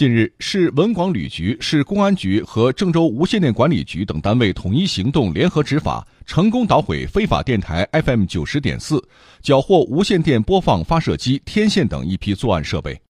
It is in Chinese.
近日市文广旅局市公安局和郑州无线电管理局等单位统一行动联合执法成功捣毁非法电台 fm 九十点四缴获无线电播放发射机天线等一批作案设备。